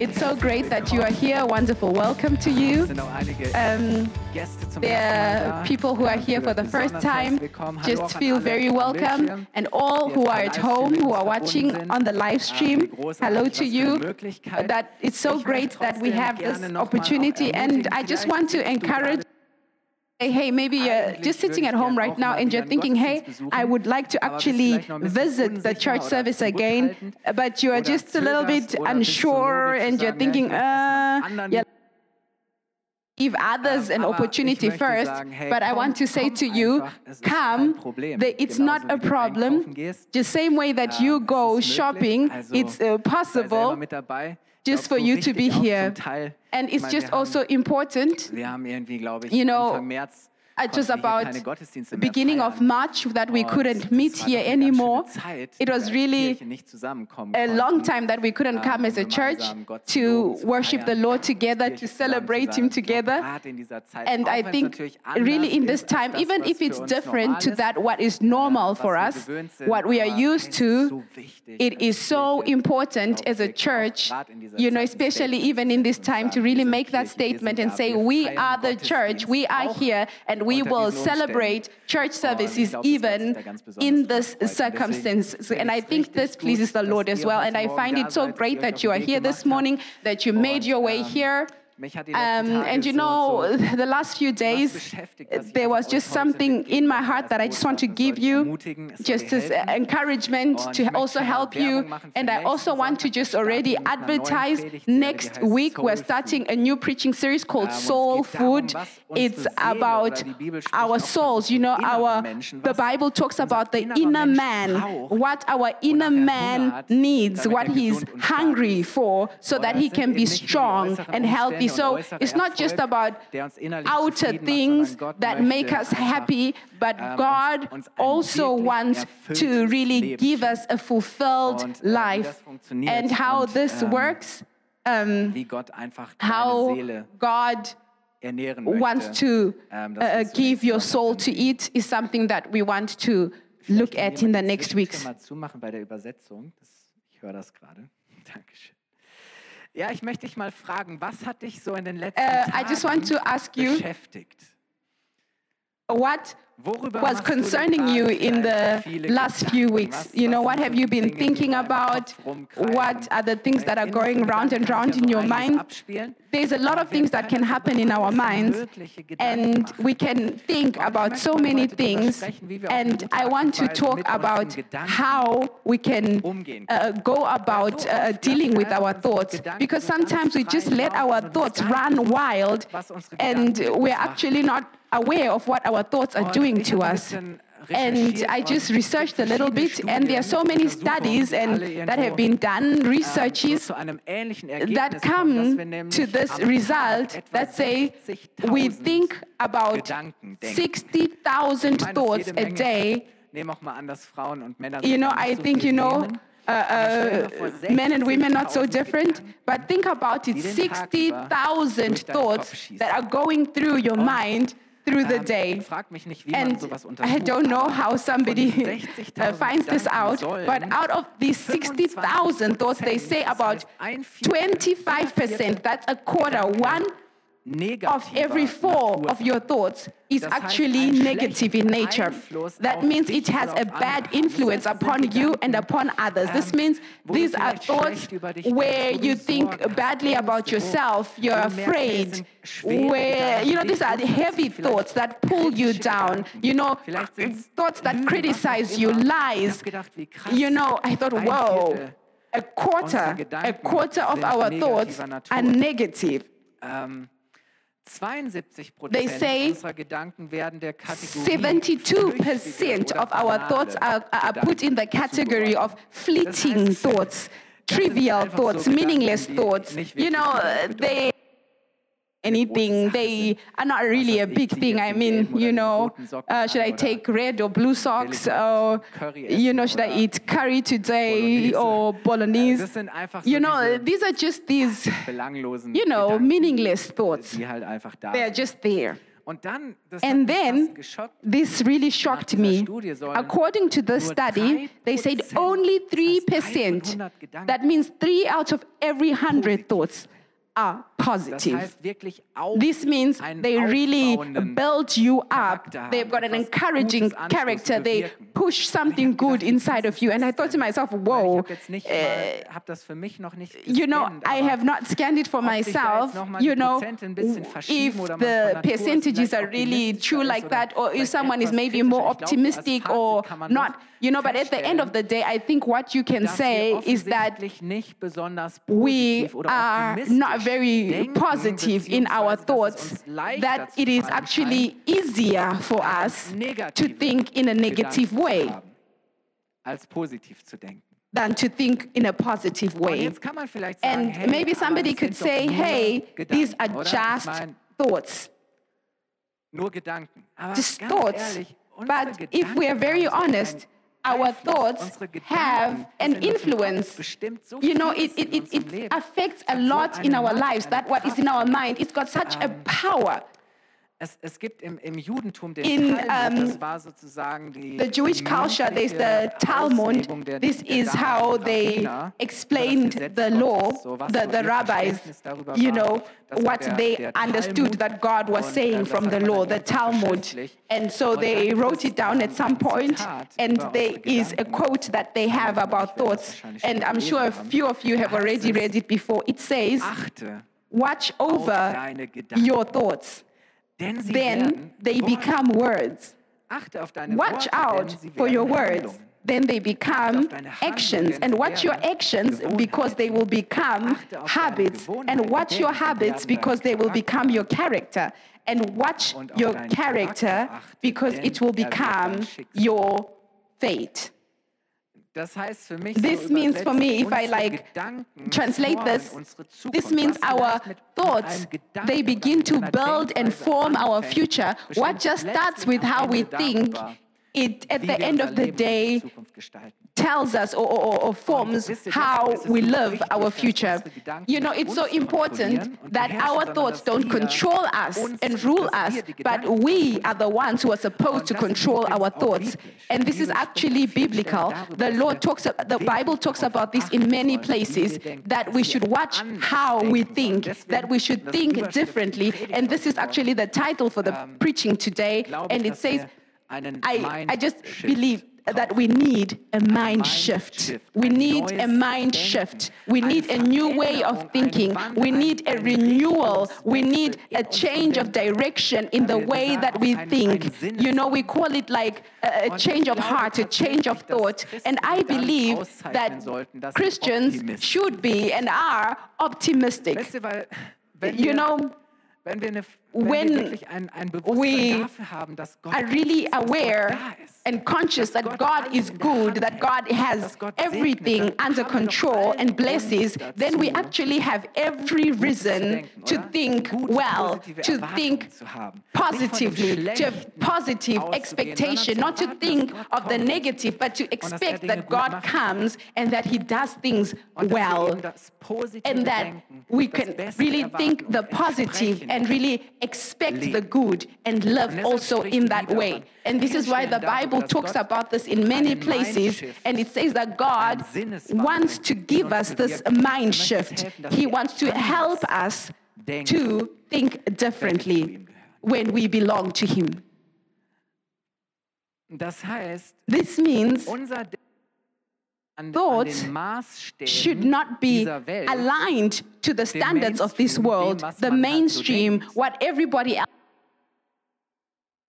It's so great that you are here. Wonderful welcome to you. Um, there are people who are here for the first time. Just feel very welcome. And all who are at home, who are watching on the live stream, hello to you. That it's so great that we have this opportunity. And I just want to encourage hey, maybe you're just sitting at home right now and you're thinking, hey, I would like to actually visit the church service again, but you are just a little bit unsure and you're thinking, uh, yeah. Give others an opportunity first, but I want to say to you, come. It's not a problem. The same way that you go shopping, it's uh, possible just for you to be here. And it's just also important, you know, just about beginning of March that we couldn't meet here anymore. It was really a long time that we couldn't come as a church to worship the Lord together, to celebrate Him together. And I think really in this time, even if it's different to that what is normal for us, what we are used to, it is so important as a church, you know, especially even in this time to really make that statement and say, we are the church, we are here, and we will celebrate church services even in this circumstance. And I think this pleases the Lord as well. And I find it so great that you are here this morning, that you made your way here. Um, and you know, the last few days, there was just something in my heart that I just want to give you, just as encouragement to also help you. And I also want to just already advertise next week, we're starting a new preaching series called Soul Food. It's about our souls. You know, our the Bible talks about the inner man, what our inner man needs, what he's hungry for, so that he can be strong and healthy so it's not just about outer things that make us happy, but God also wants to really give us a fulfilled life. And how this works, um, how God wants to uh, give your soul to eat is something that we want to look at in the next weeks. Ja, ich möchte dich mal fragen, was hat dich so in den letzten Uh, I Tagen just want to ask you beschäftigt? what was concerning you in the last few weeks. You know, what have you been thinking about? What are the things that are going round and round in your mind? There's a lot of things that can happen in our minds, and we can think about so many things. And I want to talk about how we can uh, go about uh, dealing with our thoughts, because sometimes we just let our thoughts run wild, and we're actually not aware of what our thoughts are doing to us. And I just researched a little bit, and there are so many studies and that have been done, researches that come to this result that say we think about 60,000 thoughts a day. You know, I think, you know, uh, uh, men and women not so different, but think about it 60,000 thoughts that are going through your mind through the day. And I don't know how somebody uh, finds this out, but out of these 60,000 thoughts, they say about 25%, that's a quarter, one of every four of your thoughts is actually negative in nature. That means it has a bad influence upon you and upon others. This means these are thoughts where you think badly about yourself, you're afraid, where, you know, these are the heavy thoughts that pull you down, you know, uh, thoughts that criticize you, lies. You know, I thought, whoa, a quarter, a quarter of our thoughts are negative. They say unserer Gedanken werden der Kategorie 72% of our thoughts are, are put in the category of fleeting thoughts, trivial thoughts, meaningless thoughts. You know, uh, they anything. They are not really a big thing. I mean, you know, uh, should I take red or blue socks? Or, you know, should I eat curry today or bolognese? You know, these are just these, you know, meaningless thoughts. They're just there. And then this really shocked me. According to the study, they said only 3%, that means three out of every 100 thoughts are positive. This means they really build you up. They've got an encouraging character. They push something good inside of you. And I thought to myself, whoa, uh, you know, I have not scanned it for myself. You know, if the percentages are really true like that, or if someone is maybe more optimistic or not, you know, but at the end of the day, I think what you can say is that we are not very positive in our thoughts, that it is actually easier for us to think in a negative way than to think in a positive way. And maybe somebody could say, hey, these are just thoughts. Just thoughts. But if we are very honest, our thoughts have an influence. You know, it, it, it, it affects a lot in our lives. That what is in our mind, it's got such a power. Es, es gibt im, im Judentum den In, Talmud, um, das war sozusagen die, the Jewish culture, there's the Talmud. Der, This der is how they explained the law, so the, the rabbis, you know, what they der understood that God was saying äh, from the law, the Talmud. And so they wrote it down at some point, and there is a quote that they have about thoughts. And I'm sure a few of you have already read it before. It says, Watch over your thoughts, then they become words. Achte auf deine Watch out for your words. Then they become actions. And watch your actions because they will become Achte auf deine habits. And watch your habits because they will become your character. And watch your character because it will er become your fate. Das heißt für mich This means for me, if I like translate this. This means our vielleicht mit- mit thoughts, they begin to build and form our future. What just starts with how we think, it at the end of the day tells us or, or, or forms how deshalb ist es we live our future. You know, it's so important that our thoughts don't control us and rule us, but we are the ones who are supposed to Und das ist control our thoughts. And this is actually spricht an vielen biblical. The Lord talks, the Bible talks about this in many places that we should watch how we think, that we should think differently. And this is actually the title for the preaching today. And it says, I, I just believe that we need a mind shift. We need a mind shift. We need a new way of thinking. We need a renewal. We need a change of direction in the way that we think. You know, we call it like a, change of heart, a change of thought. And I believe that Christians should be and are optimistic. Weißt du, weil wenn You know, wenn wir, eine, wenn when ein, ein we haben, are really ist, dass Gott aware and conscious that God is good, that God has dass Gott segnet, everything under haben wir doch control and blesses, then we actually have every reason to think well, to think zu haben. Nicht von dem positively, to have positive expectation, not to think of the negative, but to er expect that God comes and that He does things Und dass wir well. positive and that we can really think the and really expect the good and deshalb also in that way. And this is why the Bible talks about this in many places, and it says that God wants to give us this. Mind shift. He wants to help us to think differently when we belong to Him. Das heißt, This means unser Denken an, an Thoughts should not be aligned to the standards of this world, the man halt so mainstream, what everybody else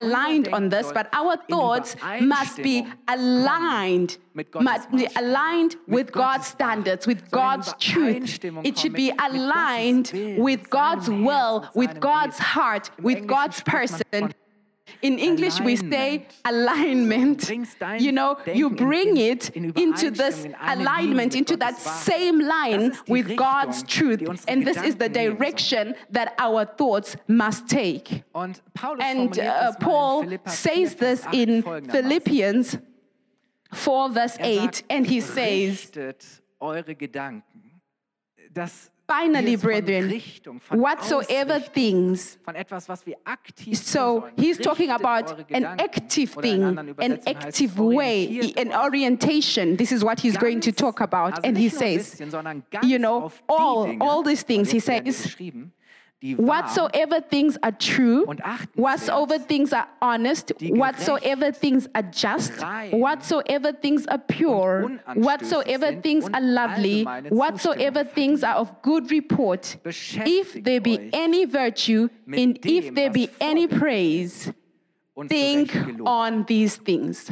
aligned on this, but our thoughts must be aligned, must be aligned with God's standards, with God's truth. It should be aligned with God's will, with God's heart, with God's person. In English, we say alignment. You know, you bring it into this Übereinstimmung, in eine alignment, into that same line Das ist die with God's truth. And this is the Gedanken nehmen sollen. direction that our thoughts must take. And uh, das mal in Paul says this in. Philippians 4, verse Er 8, and he says, eure Gedanken. Das Finally, hier ist von brethren, whatsoever things von etwas, was wir aktiv tun So he's talking about an active thing, an Übersetzungen heißt es, active way, an orientation. This is what he's going to talk about. And he nicht nur ein says, bisschen, sondern ganz you know, all- all these things, he says, beschrieben, die wahr Whatsoever things are true, whatsoever things are honest, whatsoever things are just, whatsoever things are pure, whatsoever things are lovely, whatsoever things are of good report, if there be any virtue, and if there be any praise, think on these things.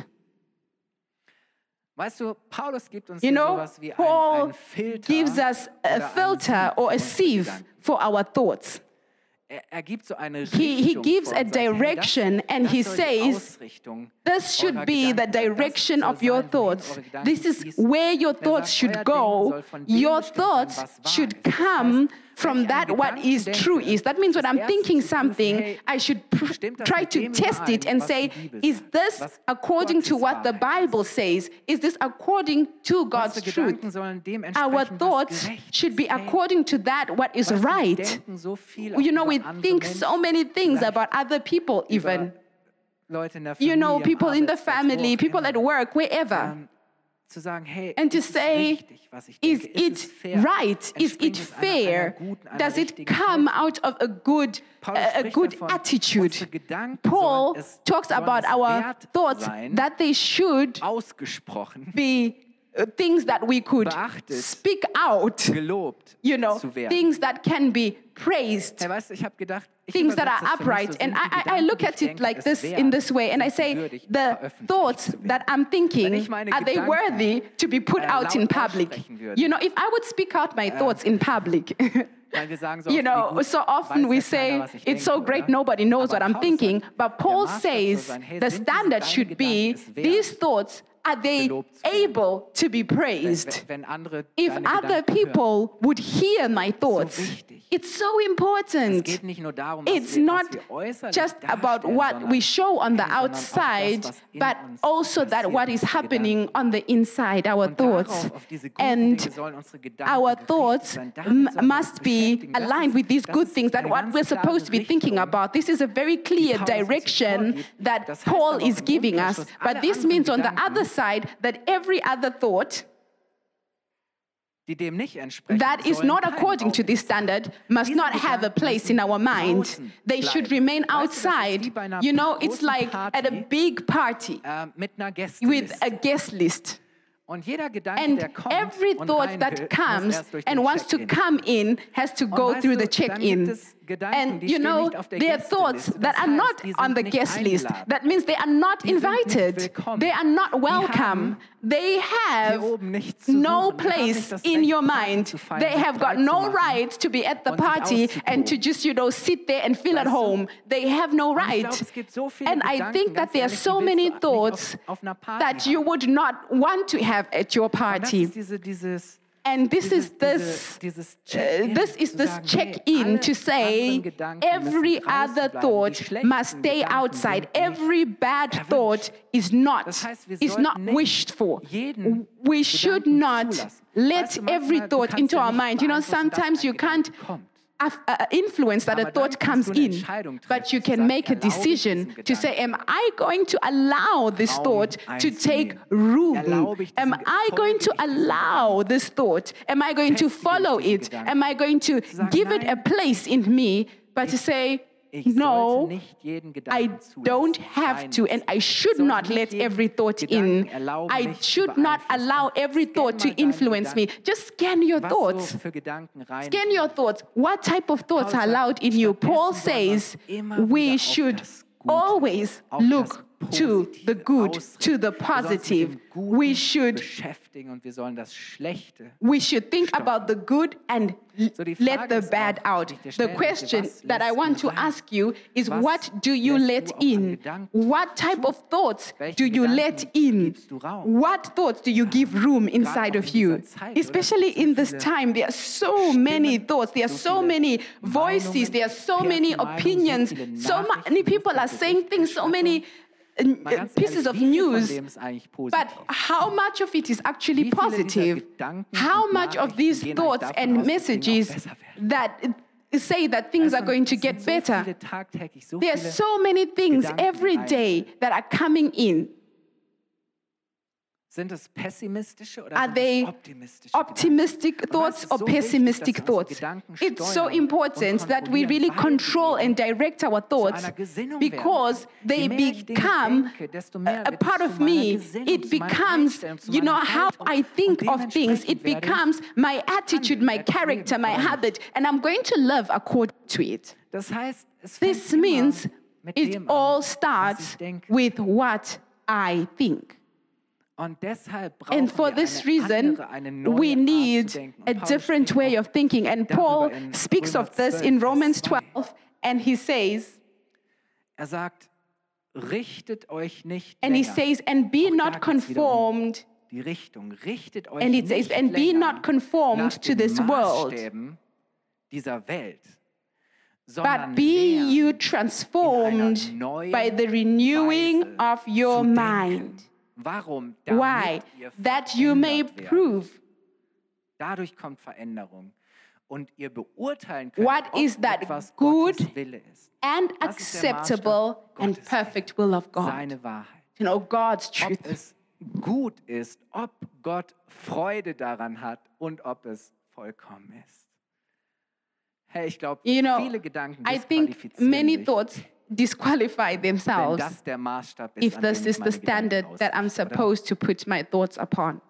Weißt du, Paulus gibt uns You know, sowas wie Paul ein Filter gives us a filter or a sieve for our thoughts. Er, er gibt so eine He- he gives a und sagt, hey, direction and he says, This should be the Gedanken sein. Das direction of your thoughts. This is where your thoughts should go. soll von dem Your thoughts should come from that what is true is. That means when I'm thinking something, I should pr- try to test it and say, is this according to what the Bible says? Is this according to God's truth? Gedanken sollen dem Our thoughts should be according to that what is weißt du, wir right. denken so viel You know, we think so many things about other people, even. Leute in der You know, people in the family, people at work, wherever. Zu sagen, hey, And to say, richtig, Is denke? it ist es fair? right? Is it es einer- einer fair? guten, Does it come Haltung? out of a good, a, good davon, attitude? Paul talks about our thoughts sein, that they should ausgesprochen, be uh, things that we could Beachtet. speak out. gelobt You know, things that can be praised. Hey, weißt ich habe gedacht, things that are das für mich upright. And I, I, I look at it like this in this way, and I say, the thoughts that I'm thinking, are they worthy to be put äh, out in public? You know, if I would speak out my thoughts in public, Weil wir sagen so you know, so often we say keiner, was ich it's so great nobody knows what I'm thinking. But Paul says the standard should be Gedanken es wert, these thoughts are they gelobt zu werden? able to be praised? If other people would hear my thoughts, it's so important. geht nicht nur darum, It's not was wir äußerlich just about what we show on the hey, sondern auch outside, but also that what is happening on the inside, our thoughts. darauf, auf diese guten And Dinge sollen unsere Gedanken our thoughts sein. Damit m- sollen wir uns must be aligned with these good things, that what we're supposed to be thinking about. This is a very clear Paulus uns hier direction that Paul is giving us. But this means on the other side that every other thought that is not according to this standard must not have a place in our mind. They should remain Weißt du, das ist outside. wie bei einer You know, it's like at a big party einer with a guest list. Und jeder Gedanke, And every thought that comes and wants to come in has to go through the check-in. gibt es Gedanken, And you know, nicht auf der there are thoughts that are not on the guest list. That means they are not Die sind nicht invited. They are not welcome. They have oben nichts zu no suchen. Die haben place in your mind. They have got no right to be at the party and to just, you know, sit there and feel at home. They have no right. glaube, es gibt so viele And I think that there are so many thoughts auf, auf einer Party that you would not want to have at your party. Ist diese, dieses, And this dieses, is this. dieses Uh, this is this check-in to say every other thought must stay outside. Every bad erwünscht. thought is not Das heißt, is not wished for. We should Gedanken not zulassen. let every thought into our mind. You know, sometimes you can't Af- uh, influence that a thought comes kannst du eine in, but you can make a decision to say, Am I going to allow this thought to take room? Am I going to folge ich diesem allow this thought? Am I going to follow it? Am I going to give it a place in me? But to say, No, I don't have to, and I should not let every thought in. I should not allow every thought to influence me. Just scan your thoughts. so für Gedanken rein. Scan your thoughts. What type of thoughts are allowed in you? Paul stattdessen sollen wir says we should always look to the good, to the positive. We should beschäftigen und wir sollen das Schlechte. we should think about the good and l- So die let the bad out. die ich dir The question that I want to ask you is what do you let du auch an in? What type of thoughts do you let in? gibst du Raum? What thoughts do you give room inside of you? dieser Zeit, oder? Especially in this time, there are so many thoughts, there are so many voices, there are so many opinions, so many people are saying things, so many pieces ehrlich, of wie viel von news. dem ist eigentlich But how much of it is actually Wie viele dieser positive? How much of these thoughts and aus, dass Dinge auch messages that uh, say that things are going to get better? viele tagtäglich, so There are so many things every day that are coming in. Sind es pessimistische oder Are they Optimistic thoughts or so pessimistic unsere thoughts? It's so important that we really control and direct our thoughts because they Je mehr ich Dinge become denke, a part of me. Gesinnung, It becomes, you know, how I think of things. It dementsprechend werde ich becomes my attitude, my character, my habit, and I'm going to live according to it. Das heißt, This means it all starts with what I think. And for this reason, we need zu denken. Und a different way of thinking. And Paul speaks of this in Romans 12, and he says, Er sagt, richtet euch nicht and he says, and be not um conformed. Richtet euch And it says, and be not conformed to this world, Maßstäben dieser Welt, but sondern be you transformed by the renewing of your mind. Warum? Damit Why? ihr That you may werdet. prove Dadurch kommt Veränderung. Und ihr beurteilen könnt, What ob is that etwas good Gottes Wille ist. and Das acceptable and Gottes perfect will of God. Seine Wahrheit. You know, God's Ob truth. es gut ist, ob Gott Freude daran hat und ob es vollkommen ist. Hey, ich glaube, You know, viele Gedanken I think many thoughts disqualify themselves das der ist, if this is the standard that I'm supposed to put my thoughts upon.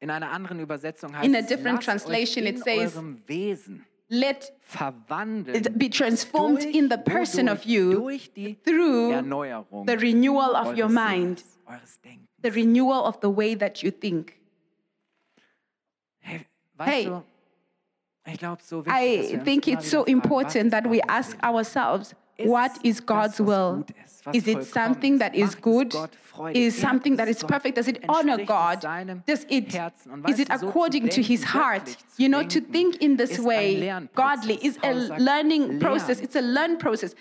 In einer anderen Übersetzung heißt In a different translation, it says, Wesen Let it be transformed in the person of you through the renewal of your mind, the renewal of the way that you think. Hey, weißt Hey, du, ich glaube, so wichtig, I think it's so important that we ask ourselves, what is God's will? gut ist, was Is it something that is good? Is something that is perfect? Does it honor God? Does it, is it du, so zu according to his heart? You know, to think in this way, godly, is a learning process. It's a learn process.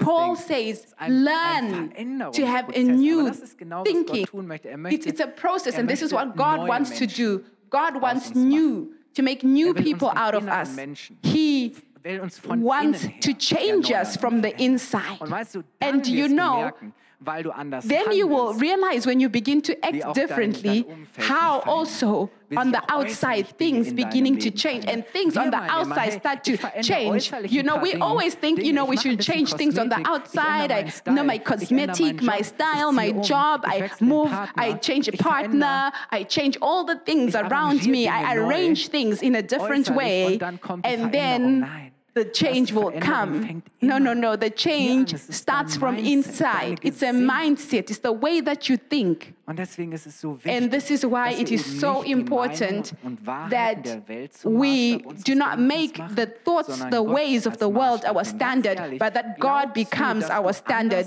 Paul says, Es ist ein, learn to have a new Aber das ist genau, was thinking. Gott tun möchte. Er It's, it's a process, er and this is what God wants to do. God wants new, to make new Er people out of us. He will uns von wants to change us from the inside. Und weißt du, And you know, weil du anders then you will realize when you begin to act differently how also on the outside things beginning to change and things on the outside start to change. You know, we always think, you know, we should change things on the outside. I know my Style, ich ändere cosmetic, my style, my um, job. I move, I change a partner, I change all the things around me. I arrangiere Dinge neu, arrange things in a different way. und dann kommt die And then. The change will come. No, no, no. The change an. Starts from inside. It's a mindset. It's the way that you think. Und ist es so wichtig, And this is why it is so important Meinungen und Wahrheiten that der Welt zum we do not make the thoughts, the ways of the world our standard, but that God becomes our standard.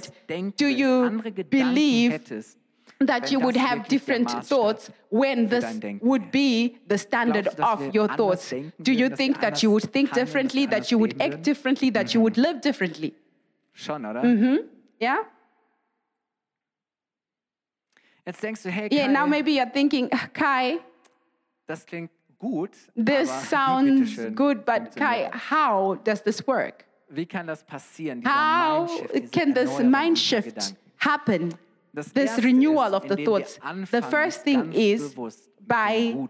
Do you believe that you would have different thoughts when this would be the standard Glaubst du, dass of your thoughts? Do you würden, dass wir think that you would think handeln, dass wir differently, that you would act differently, that you would live differently? Schon, oder? Yeah? Jetzt denkst du, hey, Yeah, now maybe you're thinking, "Ah, Kai, das klingt gut, this sounds good, but Kai, how does this work? Wie kann das passieren, How can this mind shift happen? This renewal of the thoughts. The first thing is bewusst mit dem by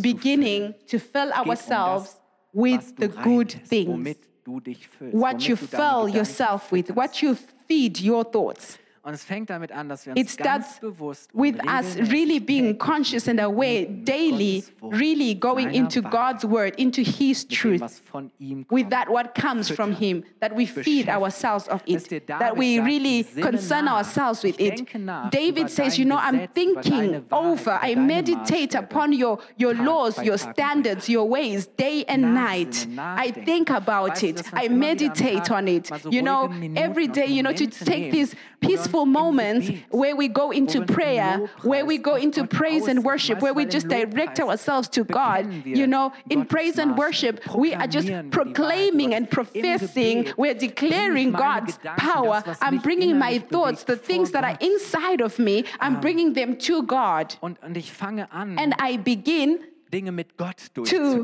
beginning to fill um ourselves with the good things, Womit du dich füllst, what you fill yourself with, what you feed your thoughts. Und es fängt damit an, dass wir uns It starts with us really being conscious and aware daily, really going into God's word, into His truth, was von ihm with that what comes from Him, that we feed ourselves of it, that we really concern ourselves with it. David says, you know, I'm thinking over, I meditate upon your, your laws, your standards, your ways, day and night. I think about it, dass wir uns I immer wieder am meditate on it. You know, every day, you know, to take nehmen, these wo wir uns peaceful moments where we go into wir uns im prayer, where we go into praise and worship, where we just direct ourselves to God. You know, in praise and worship, we are just proklamieren wir die Wahrheit proclaiming and professing, we're declaring God's power. I'm bringing my thoughts, the things that are inside of me, I'm bringing them to God. Und, und fange an, And I begin Dinge mit Gott to.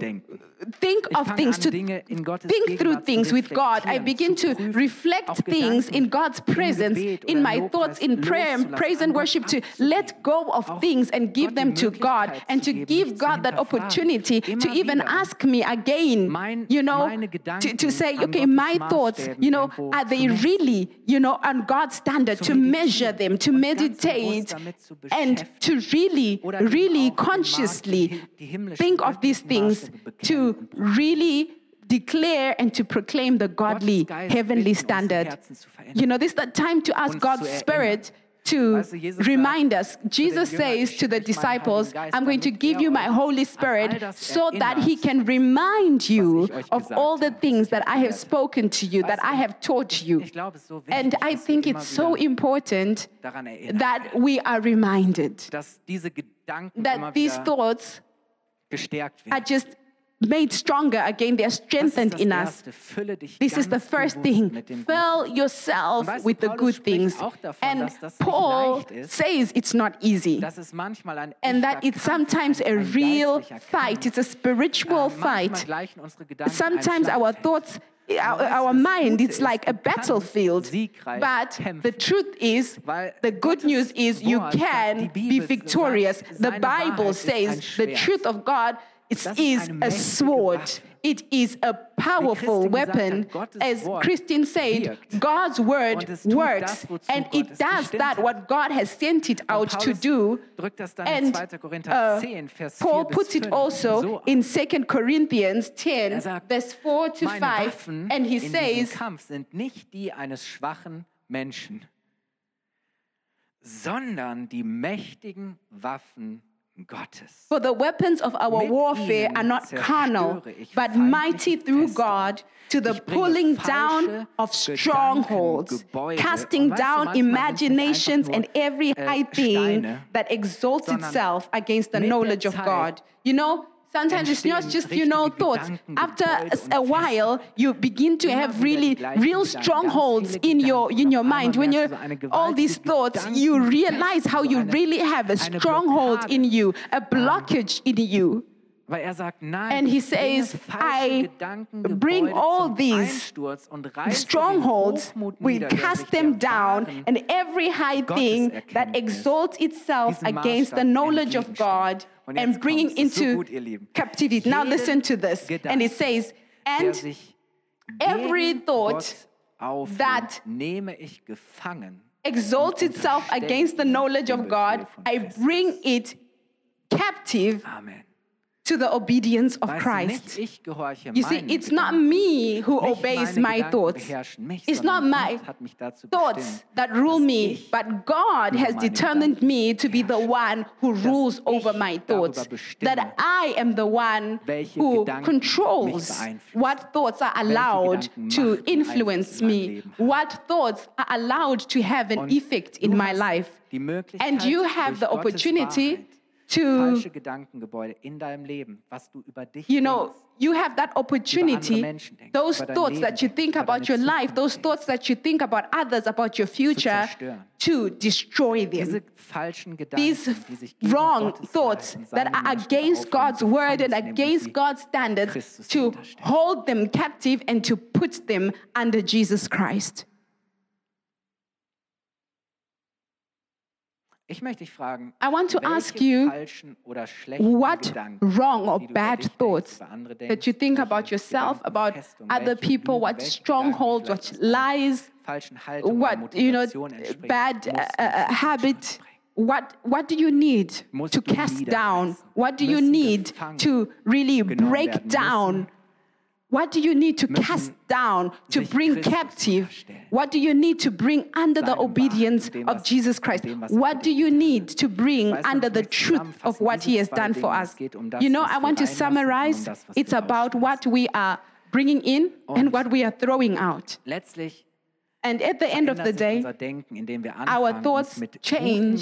Think of things, to Dinge in Gottes think through things with God. I begin to reflect things in God's presence, in my thoughts, in prayer and praise and worship, to let go of things and give them to God and to give God that opportunity to even ask me again, you know, to, to say, okay, my thoughts, you know, are they really, you know, on God's standard, to measure them, to und ganz bewusst meditate and to really, really auch im Maß consciously die- die himmlischen, think of these things Maßstäbe to really declare and to proclaim the godly, heavenly standard. Herzen zu verändern. You know, this is the time to ask God's. Spirit to Weißt du, Jesus remind us. Jesus says to the schicke euch meinen disciples, I'm going to give you my Holy Spirit so that He can remind you of all the things that I have spoken to you, that I have taught you. Ich glaube, es ist so wichtig, And I think it's so important that we are reminded dass diese Gedanken immer that these thoughts are just made stronger again, they're strengthened in us. Erste. Fülle dich This is the first thing. Fill yourself with the good things. And Paul says it's not easy. dass es manchmal ein And that it's sometimes a real fight. It's a spiritual fight. gleichen unsere Gedanken Sometimes our thoughts, our, Aber weißt du, our mind, it's like a battlefield. But the truth is, the good news is you can be victorious. The Bible Wahrheit ist ein says the truth of God ist is a sword. It is a powerful weapon. As Christine said. God's word Und es tut works and it does that what God has sent it out to do. drückt das dann in And uh, 10, Vers 4 Paul puts it also in 2 Corinthians 10, Er verse 4 to 5, and he says, diesem Kampf sind nicht die eines schwachen Menschen, sondern die mächtigen Waffen Gottes. For the weapons of our warfare are not carnal, but mighty through. God to the pulling down of strongholds, casting Und weißt du, down manchmal sind es nicht imaginations and every äh, high thing that exalts itself against the knowledge of God. You know, sometimes it's not just, you know, thoughts. After a while, you begin to have really real strongholds in your in your mind. When you're du so eine all these thoughts, you realize how you really have a stronghold in you, a blockage in you. Er And he says, I bring all these Einsturz und reiße strongholds, we cast them down, and every high thing that exalts itself against the knowledge of. God and bringing into gut, ihr Lieben. captivity. Now listen to this. And it says, and every thought that nehme ich gefangen. exalts itself against the knowledge of God, I bring it captive Amen. To the obedience of Christ. nicht ich gehorche You see, it's not me who obeys my thoughts. It's not my Gott hat mich dazu thoughts that rule me, but God has determined me to be the one who rules over my thoughts. That I am the one who controls what thoughts are allowed to influence Einfluss in mein me, what thoughts are allowed to have an effect in my life. And you have the opportunity to, falsche Gedankengebäude in deinem Leben, was du über dich you know, denkst, you have that opportunity, denkst, those thoughts Leben that you think about your life, Zukunft those thoughts that you think about others, about your future, to destroy them. Gedanken, these die sich gegen wrong Gottes thoughts that are against God's word and gefangen zu nehmen und against God's standards Christus to hold them captive and to put them under Jesus Christ. Ich möchte dich fragen, I want to ask you what wrong or bad thoughts that you think about yourself, about other people, what strongholds, what lies, what you know, bad uh, uh habit. What, what do you need to cast down? What do you need to really break down? What do you need to cast down to bring captive? What do you need to bring under the obedience of Jesus Christ? What do you need to bring under the truth of what He has done for us? You know, I want to summarize it's about what we are bringing in and what we are throwing out. And at the end of the day, our thoughts change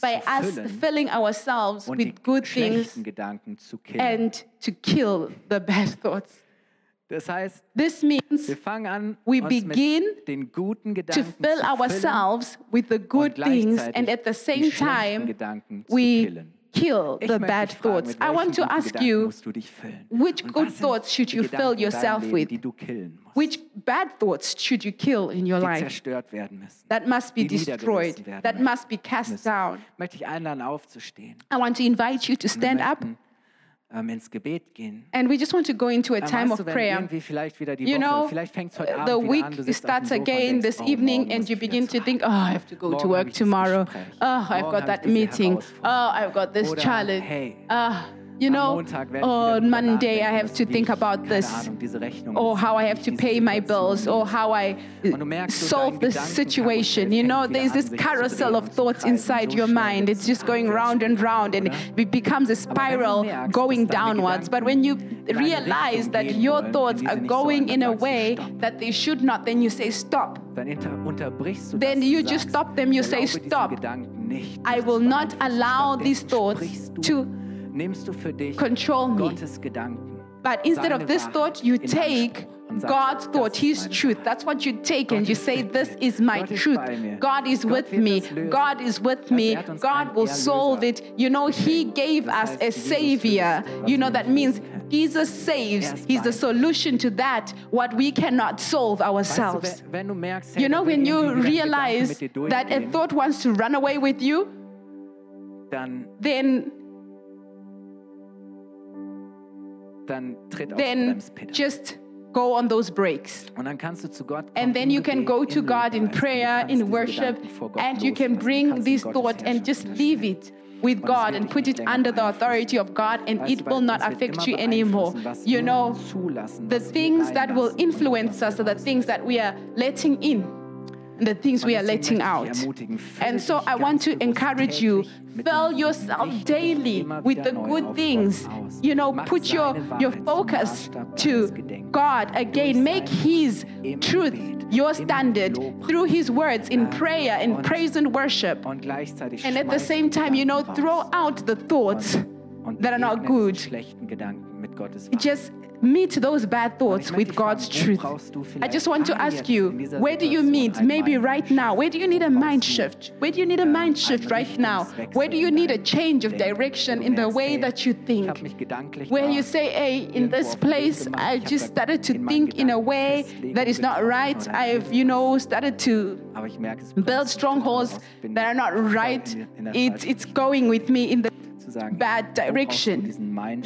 by us filling ourselves with good things and to kill the bad thoughts. Das heißt, this means wir fangen an, we begin den guten Gedanken to fill ourselves with the good things and at the same time Gedanken we kill the bad thoughts. I want to ask you, which good thoughts should you fill yourself with? Which bad thoughts should you kill in your life? That must be destroyed. That must be cast down. I want to invite you to stand up ins Gebet gehen. And we just want to go into a time of prayer. you know, uh, the week starts again this evening, and you begin to think, oh, I have to go to work tomorrow. Oh, I've got that meeting. Oh, I've got this challenge. Ah. Oh, you know, on oh, Monday I have to think about this. Or oh, how I have to pay my bills, or how I solve this situation. You know, there's this carousel of thoughts inside your mind. It's just going round and round, and it becomes a spiral going downwards. But when you realize that your thoughts are going in a way that they should not, then you say, Stop. Then you just stop them, you say, Stop. I will not allow these thoughts to nimmst du für dich Control Gottes me. Gedanken. But instead of this thought, you take God's thought, His truth. That's what you take and you say, This is my truth. God is with me. God is with me. God will solve it. You know, He gave us a Savior. You know, that means Jesus saves. He's the solution to that, what we cannot solve ourselves. You know, when you realize that a thought wants to run away with you, then dann tritt auf then Bremspedal. just go on those brakes. Und dann kannst du zu Gott kommen, and then you can go to God in prayer, in worship, and you can bring this thought and just leave it with God and put it under the authority of God, and it will not affect you anymore. You know, the things that will influence us are the things that we are letting in the things we are letting out. And so I want to encourage you fill yourself daily with the good things. You know, put your, your focus to God again. Make His truth your standard through His words in prayer, in praise and worship. And at the same time, you know, throw out the thoughts that are not good. Just meet those bad thoughts with God's truth. I just want to ask you, where do you need, maybe right now, where do you need a mind shift? Where do you need a mind shift right now? Where do you need a change of direction in the way that you think? Where you say, hey, in this place, I just started to think in a way that is not right. I've, you know, started to build strongholds that are not right. It, it's going with me in the bad direction?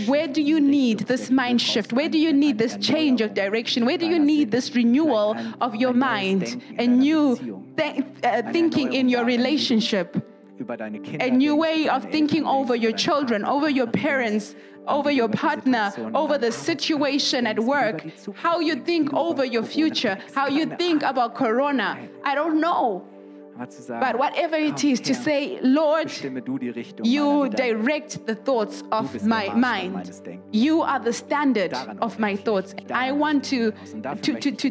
Where do you need this mind shift? Where do you need this change of direction? Where do you need this renewal of your mind, a new th- uh, thinking in your relationship? a new way of thinking over your children, over your parents, over your partner, over the situation at work, how you think over your future, how you think about Corona. I don't know. But whatever it is, to say, Lord, you direct the thoughts of my mind. You are the standard of my thoughts. I want to, to, to, to,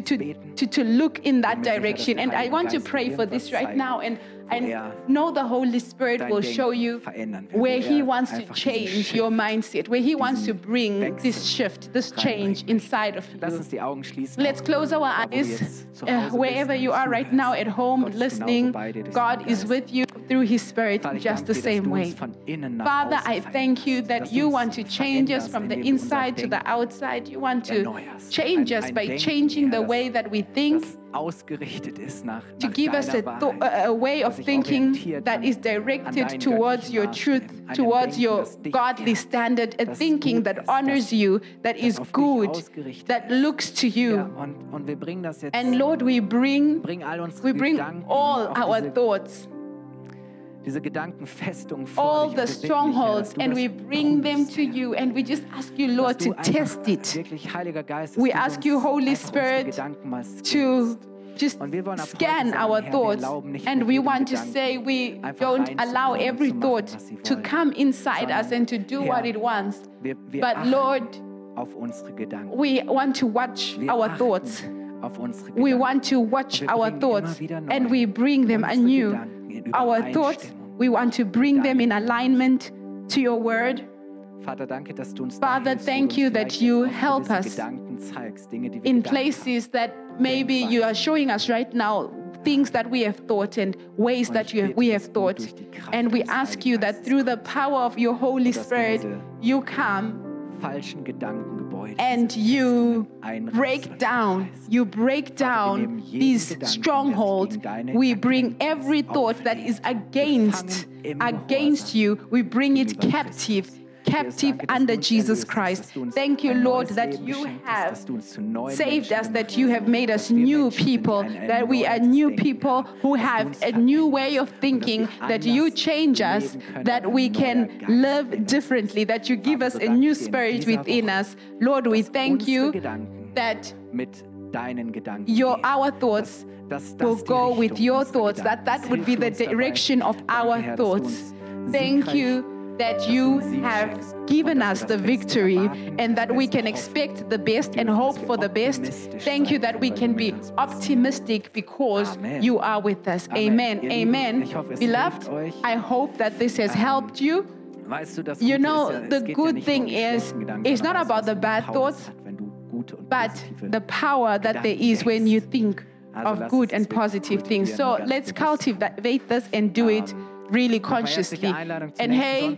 to, to, look in that direction. And I want to pray for this right now. And and know the Holy Spirit will show you where He wants to change your mindset, where He wants to bring this shift, this change inside of you. Let's close our eyes uh, wherever you are right now at home listening. God is with you through His Spirit in just the same way. Father, I thank you that you want to change us from the inside to the outside. You want to change us by changing the way that we think to give us a, a, way of thinking that is directed towards your truth, towards your godly standard, a thinking that honors you, that is good, that looks to you. And Lord, we bring, we bring all our thoughts diese Gedankenfestung all the strongholds and we bring them to you and we just ask you Lord to test it. we ask you Holy Spirit to just scan our thoughts and we want to say we don't allow every thought to come inside us and to do what it wants. but Lord we want to watch our thoughts. we want to watch our thoughts and we bring them anew our thoughts, we want to bring them in alignment to your word. Father, thank you that you help us in places that maybe you are showing us right now things that we have thought and ways that you, we have thought. And we ask you that through the power of your Holy Spirit, you come and you break down, you break down these strongholds. We bring every thought that is against, against you, we bring it captive captive under Jesus Christ. Thank you, Lord, that you have saved us, that you have made us new people, that we are new people who have a new way of thinking, that you change us, that we can live differently, that you give us a new spirit within us. Lord, we thank you that your our thoughts will go with your thoughts that that would be the direction of our thoughts thank you that you have given us the victory and that we can expect the best and hope for the best. Thank you that we can be optimistic because you are with us. Amen. Amen. Beloved, I hope that this has helped you. You know, the good thing is, it's not about the bad thoughts, but the power that there is when you think of good and positive things. So let's cultivate this and do it really consciously. And hey,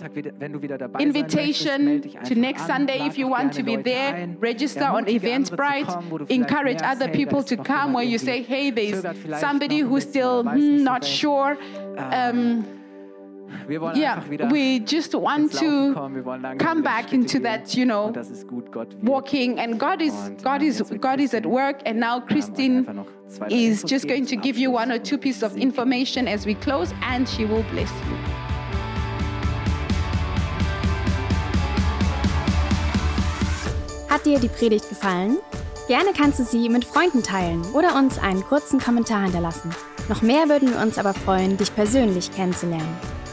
invitation to next Sunday if you want to be there, register on Eventbrite, encourage other people to come where you say, hey, there's somebody who's still hmm, not sure. Um, yeah, we just want to come back into that, you know, walking. And God is God is God is at work. And now Christine is just going to give you one or two pieces of information as we close, and she will bless you. Hat dir die Predigt gefallen? Gerne kannst du sie mit Freunden teilen oder uns einen kurzen Kommentar hinterlassen. Noch mehr würden wir uns aber freuen, dich persönlich kennenzulernen.